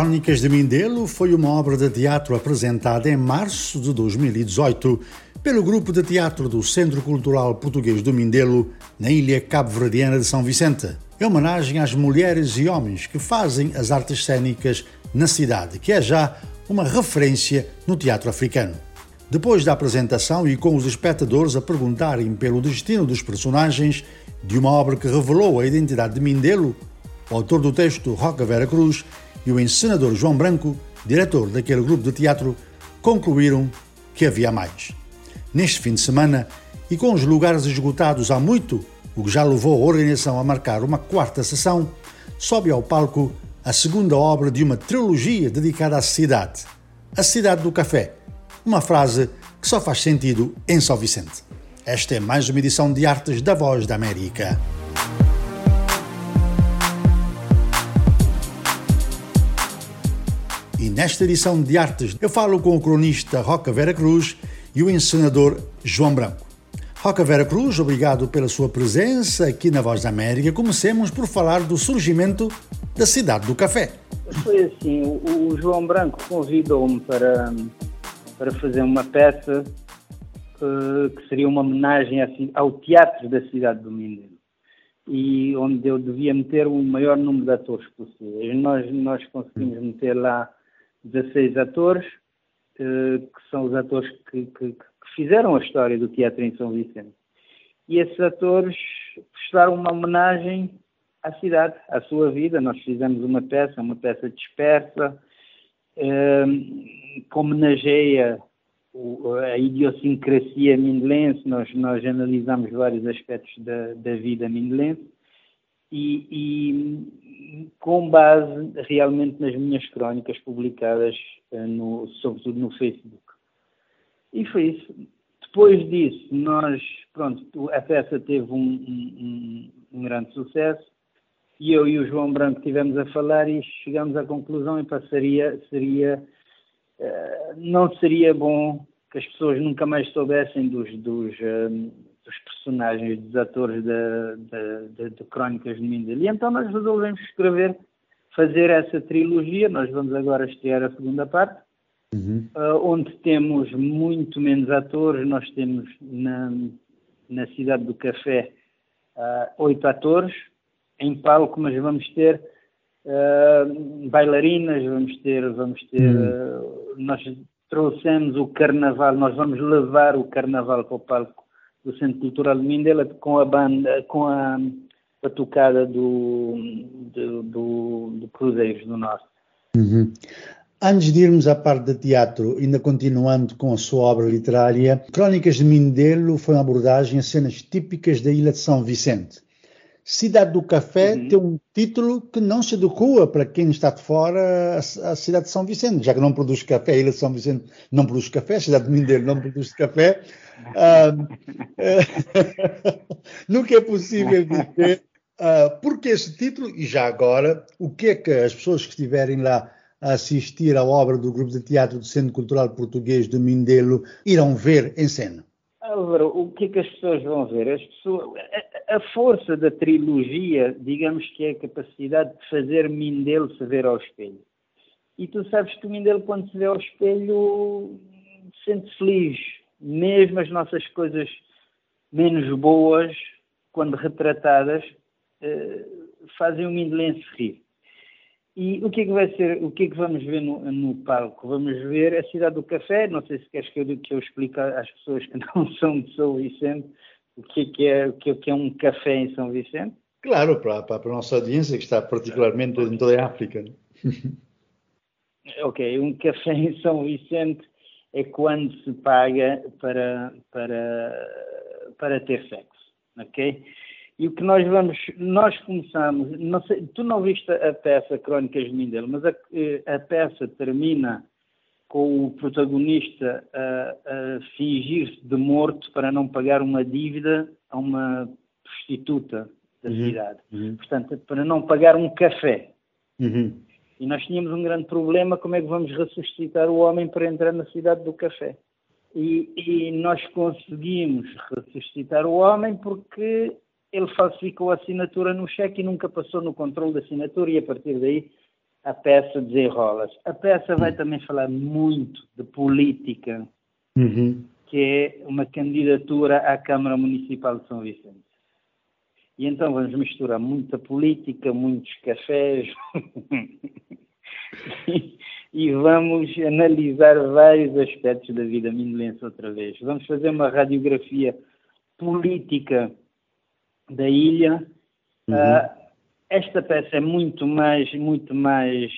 Crónicas de Mindelo foi uma obra de teatro apresentada em março de 2018 pelo grupo de teatro do Centro Cultural Português do Mindelo, na ilha cabo-verdiana de São Vicente. É homenagem às mulheres e homens que fazem as artes cênicas na cidade, que é já uma referência no teatro africano. Depois da apresentação e com os espectadores a perguntarem pelo destino dos personagens de uma obra que revelou a identidade de Mindelo, o autor do texto, Roca Vera Cruz, e o encenador João Branco, diretor daquele grupo de teatro, concluíram que havia mais. Neste fim de semana, e com os lugares esgotados há muito, o que já levou a organização a marcar uma quarta sessão, sobe ao palco a segunda obra de uma trilogia dedicada à cidade, a Cidade do Café, uma frase que só faz sentido em São Vicente. Esta é mais uma edição de Artes da Voz da América. E nesta edição de Artes eu falo com o cronista Roca Vera Cruz e o encenador João Branco. Roca Vera Cruz, obrigado pela sua presença aqui na Voz da América. Comecemos por falar do surgimento da Cidade do Café. Foi assim, o, João Branco convidou-me para, para fazer uma peça que, que seria uma homenagem ao teatro da cidade do Mindelo e onde eu devia meter o maior número de atores possíveis. Nós, nós conseguimos meter lá 16 atores, eh, que são os atores que, que, que, fizeram a história do teatro em São Vicente. E esses atores prestaram uma homenagem à cidade, à sua vida. Nós fizemos uma peça, uma peça dispersa, eh, que homenageia a idiosincrasia mindelense. Nós, nós analisamos vários aspectos da, da vida mindelense e, e, com base realmente nas minhas crónicas publicadas, eh, no, sobretudo no Facebook. E foi isso. Depois disso, nós, pronto, a peça teve um, um, um grande sucesso e eu e o João Branco tivemos a falar e chegamos à conclusão e passaria, seria, uh, não seria bom que as pessoas nunca mais soubessem dos, dos, uh, dos personagens, dos atores de, Crónicas de Mindelo. E então nós resolvemos escrever, fazer essa trilogia. Nós vamos agora estrear a segunda parte, uhum. uh, onde temos muito menos atores. Nós temos na, na Cidade do Café uh, oito atores em palco, mas vamos ter uh, bailarinas, vamos ter, vamos ter, uhum. nós trouxemos o carnaval, nós vamos levar o carnaval para o palco do Centro Cultural de Mindela com a banda, com a, a tocada do, do, do, do Cruzeiros do Norte. Uhum. Antes de irmos à parte de teatro, ainda continuando com a sua obra literária, Crónicas de Mindelo foi uma abordagem a cenas típicas da ilha de São Vicente. Cidade do Café uhum. tem um título que não se adequa para quem está de fora a cidade de São Vicente, já que não produz café, a Ilha de São Vicente não produz café, a cidade de Mindelo não produz café. nunca é possível dizer uh, porque esse título, e já agora, o que é que as pessoas que estiverem lá a assistir à obra do Grupo de Teatro do Centro Cultural Português de Mindelo irão ver em cena? Álvaro, o que é que as pessoas vão ver? As pessoas, a, força da trilogia, digamos que é a capacidade de fazer Mindelo se ver ao espelho. E tu sabes que o Mindelo, quando se vê ao espelho, sente-se feliz. Mesmo as nossas coisas menos boas, quando retratadas, eh, fazem o Mindelense rir. E o que é que vai ser, o que é que vamos ver no, no palco? Vamos ver a cidade do café, não sei se queres que eu, que eu explique às pessoas que não são de São Vicente o que é, que é, o que é, que é um café em São Vicente. Claro, para, para a nossa audiência que está particularmente em toda a África. Né? ok, um café em São Vicente é quando se paga para, para, para ter sexo, ok? E o que nós vamos, nós começamos, não sei, tu não viste a peça Crónicas de Mindelo, mas a, a peça termina com o protagonista a, a fingir-se de morto para não pagar uma dívida a uma prostituta da uhum. cidade. Uhum. Portanto, para não pagar um café. Uhum. E nós tínhamos um grande problema, como é que vamos ressuscitar o homem para entrar na cidade do café? E, e nós conseguimos ressuscitar o homem porque ele falsificou a assinatura no cheque e nunca passou no controle da assinatura e a partir daí a peça desenrola-se. A peça vai também falar muito de política, uhum. que é uma candidatura à Câmara Municipal de São Vicente. E então vamos misturar muita política, muitos cafés e, vamos analisar vários aspectos da vida mindelense outra vez. Vamos fazer uma radiografia política da ilha. Uhum. Uh, esta peça é muito mais, muito mais,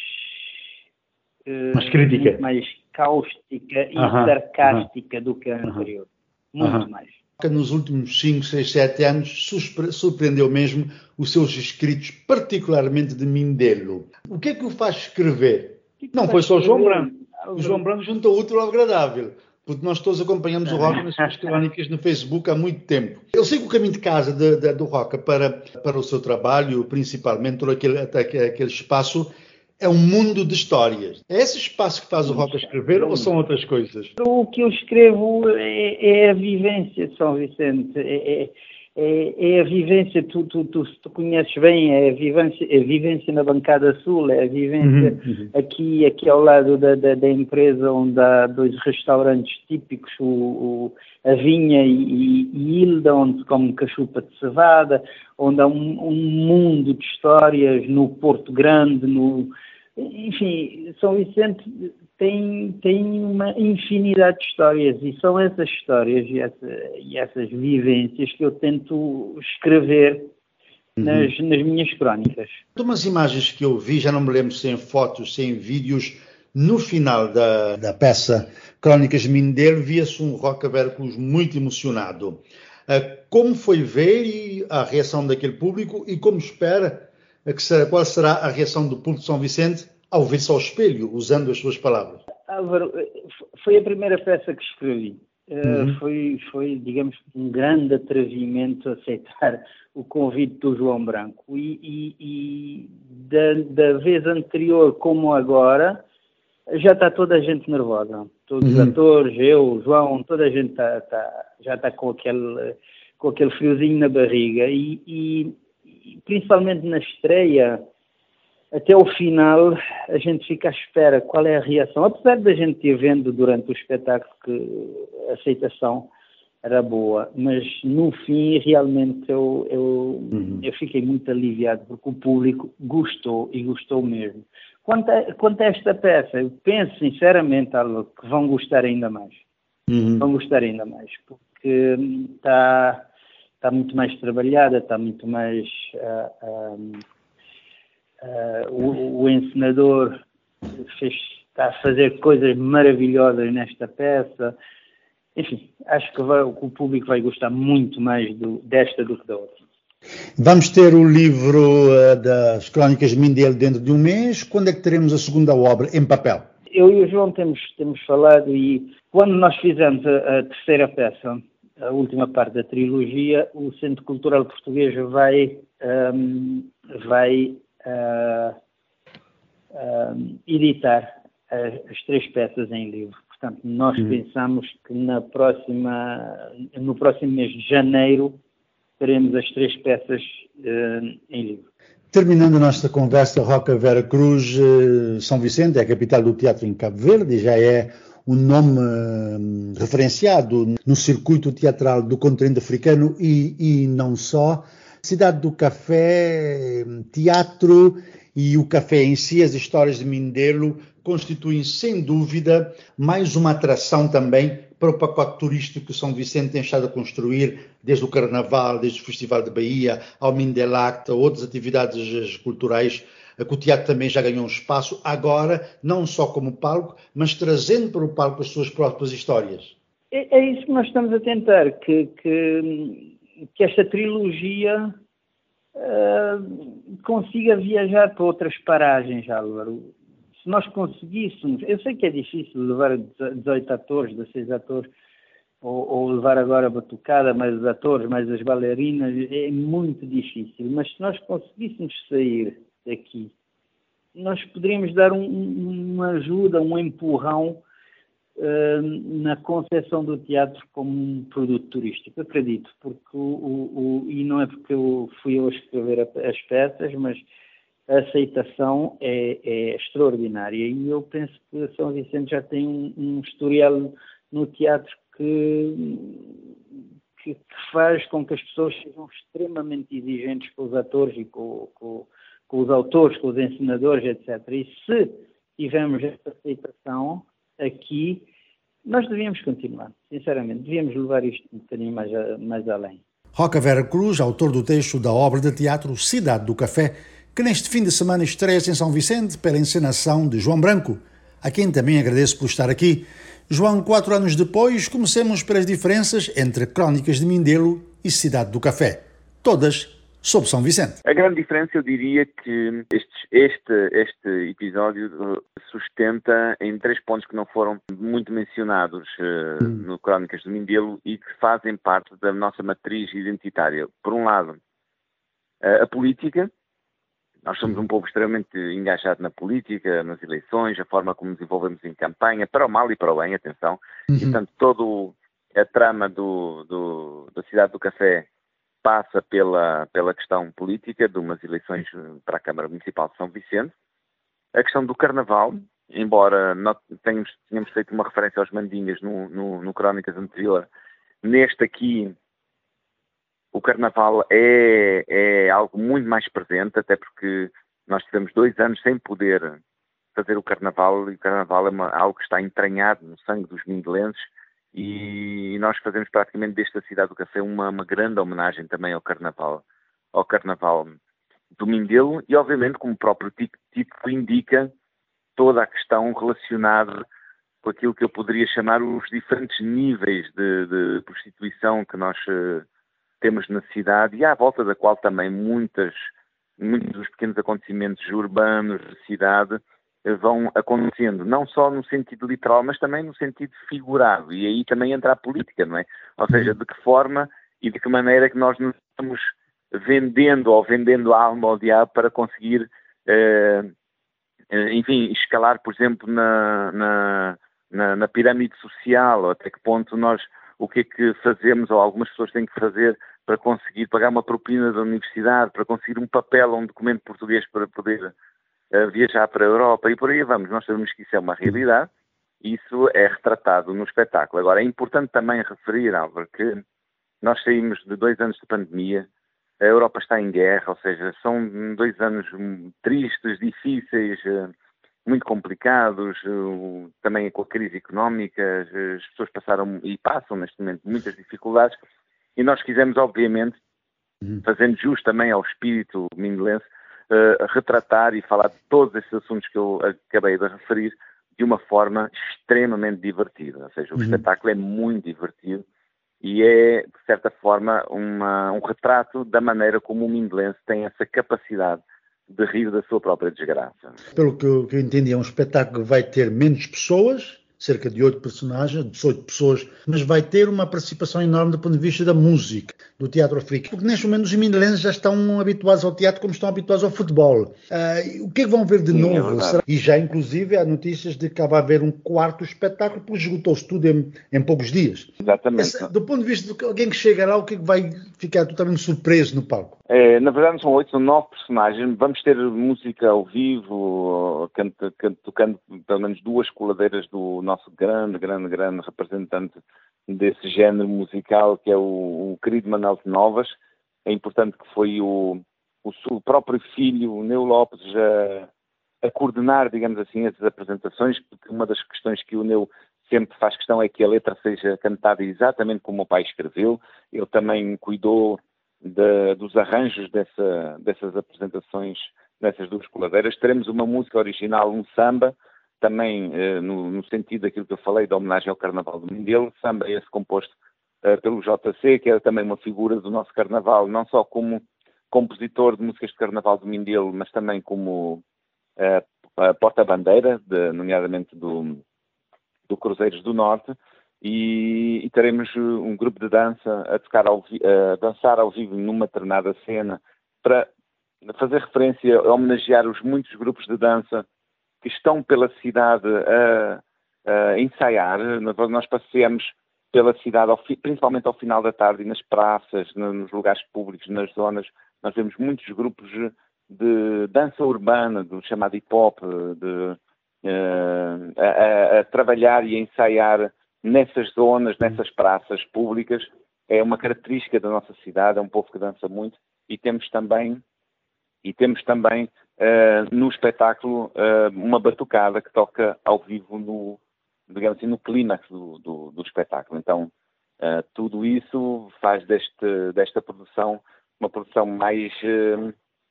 uh, mais crítica, muito mais cáustica e uhum. sarcástica uhum. do que a anterior. Muito mais. Nos últimos 5, 6, 7 anos, surpreendeu mesmo os seus escritos, particularmente de Mindelo. O que é que o faz escrever? Que que Não foi só o João Branco. O João Branco juntou útil ao agradável porque nós todos acompanhamos o Roca nas suas crónicas no Facebook há muito tempo. Eu sei que o caminho de casa de, de, do Roca para, para o seu trabalho, principalmente todo aquele, aquele espaço, é um mundo de histórias. É esse espaço que faz o Roca escrever ou são outras coisas? O que eu escrevo é, é a vivência de São Vicente. É, é é, é a vivência, tu, tu, tu, tu, conheces bem, é a vivência, a vivência na bancada sul, é a vivência uhum, uhum. Aqui, aqui ao lado da, da, da, empresa onde há dois restaurantes típicos, o, o a Vinha e, e Hilda, onde se come cachupa de cevada, onde há um, um mundo de histórias no Porto Grande, no, enfim, São Vicente tem, tem uma infinidade de histórias e são essas histórias e, essa, e essas vivências que eu tento escrever uhum. nas, nas, minhas crónicas. De umas imagens que eu vi, já não me lembro se em fotos, se em vídeos, no final da, da peça Crónicas de Mindelo, via-se um Roca Vercus muito emocionado. Uh, como foi ver a reação daquele público e como espera será, qual será a reação do público de São Vicente ao ver-se ao espelho, usando as suas palavras? Álvaro, foi a primeira peça que escrevi. Eh, uhum. foi, foi, digamos, um grande atrevimento aceitar o convite do João Branco. E, e, e da, da, vez anterior como agora, já está toda a gente nervosa. Todos uhum. os atores, eu, o João, toda a gente tá, tá, já está com aquele, com aquele friozinho na barriga. E, e, principalmente na estreia, até o final a gente fica à espera qual é a reação. Apesar da gente ir vendo durante o espetáculo que a aceitação era boa, mas no fim realmente eu, eu, uhum. eu fiquei muito aliviado porque o público gostou e gostou mesmo. Quanto a, quanto a esta peça, eu penso sinceramente Alô, que vão gostar ainda mais. Uhum. Vão gostar ainda mais, porque está está muito mais trabalhada, está muito mais. Uh, uh, o, o, encenador fez, está a fazer coisas maravilhosas nesta peça. Enfim, acho que, vai, o público vai gostar muito mais do, desta do que da outra. Vamos ter o livro uh, das Crónicas de Mindelo dentro de um mês. Quando é que teremos a segunda obra em papel? Eu e o João temos, temos falado e quando nós fizemos a, a terceira peça, a última parte da trilogia, o Centro Cultural Português vai, um, vai uh, editar as, as, três peças em livro. Portanto, nós uhum. pensamos que na próxima, no próximo mês de janeiro teremos as três peças uh, em livro. Terminando a nossa conversa, Roca Vera Cruz, eh, São Vicente é a capital do teatro em Cabo Verde e já é um nome hum, referenciado no circuito teatral do continente africano e, e não só. Cidade do Café, teatro e o café em si, as histórias de Mindelo, constituem sem dúvida mais uma atração também para o pacote turístico que São Vicente tem estado a construir, desde o Carnaval, desde o Festival de Bahia, ao Mindelacta, outras atividades culturais que o teatro também já ganhou um espaço, agora, não só como palco, mas trazendo para o palco as suas próprias histórias. É, é isso que nós estamos a tentar, que, que, que esta trilogia uh, consiga viajar para outras paragens, Álvaro. Se nós conseguíssemos, eu sei que é difícil levar 18 atores, 16 atores, ou, ou, levar agora a batucada, mais os atores, mais as bailarinas, é muito difícil. Mas se nós conseguíssemos sair aqui, nós poderíamos dar um, uma ajuda, um empurrão uh, na concepção do teatro como um produto turístico. Acredito, porque o, o, o, e não é porque eu fui eu escrever as peças, mas a aceitação é, é, extraordinária e eu penso que São Vicente já tem um, um historial no teatro que, que, que, faz com que as pessoas sejam extremamente exigentes com os atores e com, com, com os autores, com os ensinadores, etc. E se tivermos essa aceitação aqui, nós devíamos continuar, sinceramente, devíamos levar isto um bocadinho mais, a, mais além. Roca Vera Cruz, autor do texto da obra de teatro Cidade do Café, que neste fim de semana estreia em São Vicente pela encenação de João Branco, a quem também agradeço por estar aqui. João, quatro anos depois, comecemos pelas diferenças entre Crónicas de Mindelo e Cidade do Café, todas sob São Vicente. A grande diferença, eu diria que este, este, este episódio uh, sustenta em três pontos que não foram muito mencionados uh, hum. no Crónicas do Mindelo e que fazem parte da nossa matriz identitária. Por um lado, uh, a política, nós somos um povo extremamente engajado na política, nas eleições, a forma como nos envolvemos em campanha, para o mal e para o bem, atenção. Uhum. E, portanto, toda a trama do, do, da Cidade do Café passa pela, pela questão política de umas eleições para a Câmara Municipal de São Vicente. A questão do Carnaval, embora nós tenhamos, tenhamos feito uma referência aos Mandingas no, no, no Crónicas anterior, neste aqui o Carnaval é, é algo muito mais presente, até porque nós tivemos dois anos sem poder fazer o Carnaval e o Carnaval é uma, algo que está entranhado no sangue dos mindelenses e nós fazemos praticamente desta cidade do café uma, uma grande homenagem também ao Carnaval, ao Carnaval do Mindelo e obviamente como o próprio título indica toda a questão relacionada com aquilo que eu poderia chamar os diferentes níveis de, de prostituição que nós uh, temos na cidade e à volta da qual também muitas, muitos dos pequenos acontecimentos urbanos da cidade eh, vão acontecendo, não só no sentido literal, mas também no sentido figurado. E aí também entra a política, não é? Ou seja, de que forma e de que maneira que nós nos estamos vendendo ou vendendo a alma ao diabo para conseguir, eh, eh, enfim, escalar, por exemplo, na, na, na, na pirâmide social, ou até que ponto nós, o que é que fazemos, ou algumas pessoas têm que fazer para conseguir pagar uma propina da universidade, para conseguir um papel ou um documento português para poder uh, viajar para a Europa e por aí vamos. Nós sabemos que isso é uma realidade e isso é retratado no espetáculo. Agora, é importante também referir, Álvaro, que nós saímos de dois anos de pandemia, a Europa está em guerra, ou seja, são dois anos tristes, difíceis, eh, muito complicados, eh, também com a crise económica, as pessoas passaram e passam neste momento muitas dificuldades e nós quisemos, obviamente, uhum. fazendo jus também ao espírito mindelense, uh, retratar e falar de todos esses assuntos que eu acabei de referir de uma forma extremamente divertida. Ou seja, o uhum. espetáculo é muito divertido e é, de certa forma, uma, um retrato da maneira como o mindelense tem essa capacidade de rir da sua própria desgraça. Pelo que eu, que eu entendi, é um espetáculo que vai ter menos pessoas, cerca de oito personagens, 18 pessoas, mas vai ter uma participação enorme do ponto de vista da música, do teatro africano. Porque neste momento os mindelenses já estão habituados ao teatro como estão habituados ao futebol. Uh, o que é que vão ver de Sim, é novo? É e já, inclusive, há notícias de que vai haver um quarto espetáculo, porque esgotou-se tudo em, em, poucos dias. Exatamente. Do ponto de vista de alguém que chega lá, o que é que vai ficar totalmente surpreso no palco? É, na verdade, são oito, são nove personagens. Vamos ter música ao vivo, canta, canta, tocando pelo menos duas coladeiras do nosso grande, grande, grande representante desse género musical, que é o, o querido Manuel de Novas. É importante que foi o, o, o próprio filho, o Neu Lopes, a, a, coordenar, digamos assim, essas apresentações, porque uma das questões que o Neu sempre faz questão é que a letra seja cantada exatamente como o pai escreveu. Ele também cuidou de, dos arranjos dessa, dessas apresentações, dessas duas coladeiras. Teremos uma música original, um samba, também eh, no, no, sentido daquilo que eu falei, da homenagem ao Carnaval do Mindelo, samba esse composto eh, pelo JC, que é também uma figura do nosso Carnaval, não só como compositor de músicas de Carnaval do Mindelo, mas também como eh, porta-bandeira, nomeadamente do, do Cruzeiros do Norte, e, e, teremos um grupo de dança a, tocar ao, a dançar ao vivo numa determinada cena para fazer referência, a homenagear os muitos grupos de dança que estão pela cidade a, a ensaiar. Nós passeamos pela cidade, principalmente ao final da tarde, nas praças, nos lugares públicos, nas zonas. Nós vemos muitos grupos de dança urbana, do chamado hip hop, de, uh, a, a, trabalhar e a ensaiar nessas zonas, nessas praças públicas, é uma característica da nossa cidade, é um povo que dança muito e temos também e temos também uh, no espetáculo uh, uma batucada que toca ao vivo no, digamos assim, no clímax do, do, do, espetáculo. Então, uh, tudo isso faz deste, desta produção uma produção mais,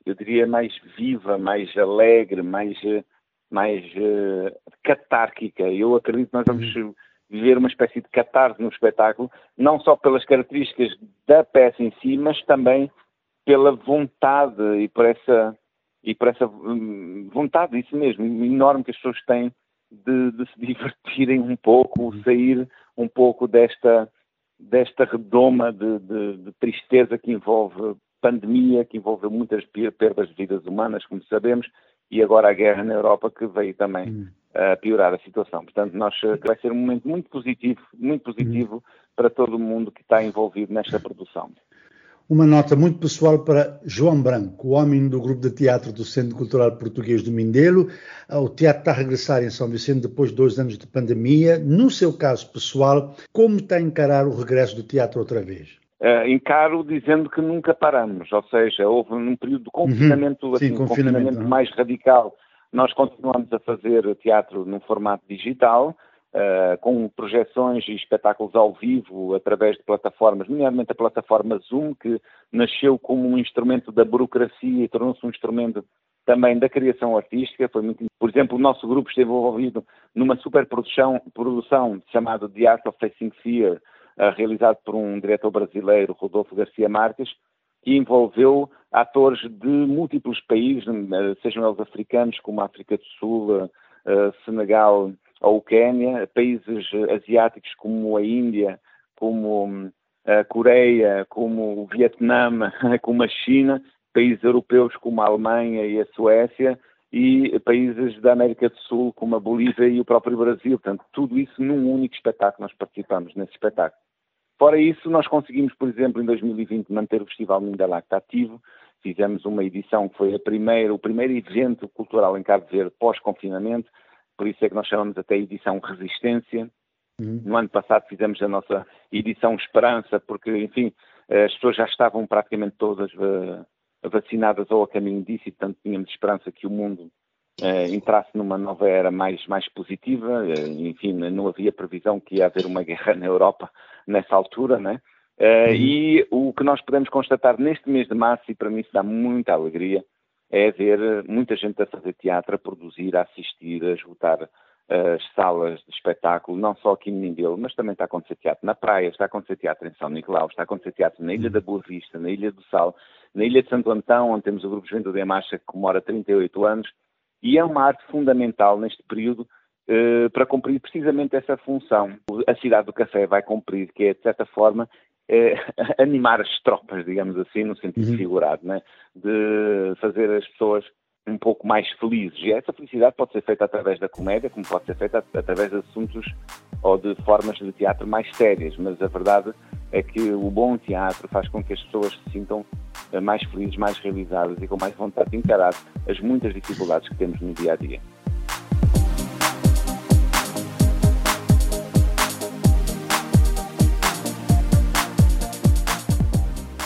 eu diria, mais viva, mais alegre, mais, mais catárquica. Eu acredito que nós vamos uhum. Viver uma espécie de catarse no espetáculo, não só pelas características da peça em si, mas também pela vontade e por essa e por essa hum, vontade, isso mesmo, enorme que as pessoas têm de, de se divertirem um pouco, uhum. sair um pouco desta, desta redoma de, de, de, tristeza que envolve pandemia, que envolve muitas perdas de vidas humanas, como sabemos, e agora a guerra na Europa que veio também uhum. A piorar a situação. Portanto, nós, eh, vai ser um momento muito positivo, muito positivo uhum. para todo o mundo que está envolvido nesta produção. Uma nota muito pessoal para João Branco, o homem do grupo de teatro do Centro Cultural Português do Mindelo. O teatro está a regressar em São Vicente depois de dois anos de pandemia. No seu caso pessoal, como está a encarar o regresso do teatro outra vez? Uh, encaro dizendo que nunca paramos, ou seja, houve um período de confinamento, uhum. Sim, assim, confinamento, confinamento mais radical. Nós continuamos a fazer teatro num formato digital, Uh, com projeções e espetáculos ao vivo através de plataformas, nomeadamente a plataforma Zoom, que nasceu como um instrumento da burocracia e tornou-se um instrumento também da criação artística. Foi muito, por exemplo, o nosso grupo esteve envolvido numa superprodução produção chamada The Art of Facing Fear, uh, realizado por um diretor brasileiro, Rodolfo Garcia Marques, que envolveu atores de múltiplos países, uh, sejam eles africanos, como a África do Sul, Senegal, ou o Quênia, países asiáticos como a Índia, como hum, a Coreia, como o Vietnã, como a China, países europeus como a Alemanha e a Suécia e países da América do Sul como a Bolívia e o próprio Brasil. Portanto, tudo isso num único espetáculo, nós participamos nesse espetáculo. Fora isso, nós conseguimos, por exemplo, em 2020 manter o Festival Mindalacta ativo. Fizemos uma edição que foi a primeira, o primeiro evento cultural em Cabo Verde pós-confinamento, por isso é que nós chamamos até edição Resistência. Uhum. No ano passado fizemos a nossa edição Esperança, porque, enfim, as pessoas já estavam praticamente todas uh, vacinadas ou a caminho disso e, portanto, tínhamos esperança que o mundo entrasse numa nova era mais, mais positiva. Uh, enfim, não havia previsão que ia haver uma guerra na Europa nessa altura, né? Uhum. E o que nós podemos constatar neste mês de março, e para mim isso dá muita alegria, é ver muita gente a fazer teatro, a produzir, a assistir, a esgotar as salas de espetáculo, não só aqui em Mindelo, mas também está a acontecer teatro na praia, está a acontecer teatro em São Nicolau, está a acontecer teatro na Ilha da Boa Vista, na Ilha do Sal, na Ilha de Santo Antão, onde temos o Grupo Juventude em Marcha que comemora 38 anos, e é uma arte fundamental neste período eh, para cumprir precisamente essa função. A cidade do café vai cumprir, que é, de certa forma, é, animar as tropas, digamos assim, no sentido uhum. figurado, né? de fazer as pessoas um pouco mais felizes. E essa felicidade pode ser feita através da comédia, como pode ser feita através de assuntos ou de formas de teatro mais sérias, mas a verdade é que o bom teatro faz com que as pessoas se sintam eh, mais felizes, mais realizadas e com mais vontade de encarar as muitas dificuldades que temos no dia a dia.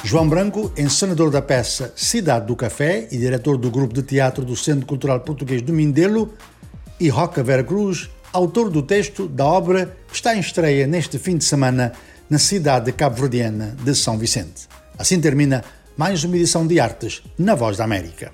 João Branco, encenador da peça Cidade do Café e diretor do grupo de teatro do Centro Cultural Português do Mindelo, e Roca Vera Cruz, autor do texto da obra que está em estreia neste fim de semana na cidade cabo-verdiana de São Vicente. Assim termina mais uma edição de Artes na Voz da América.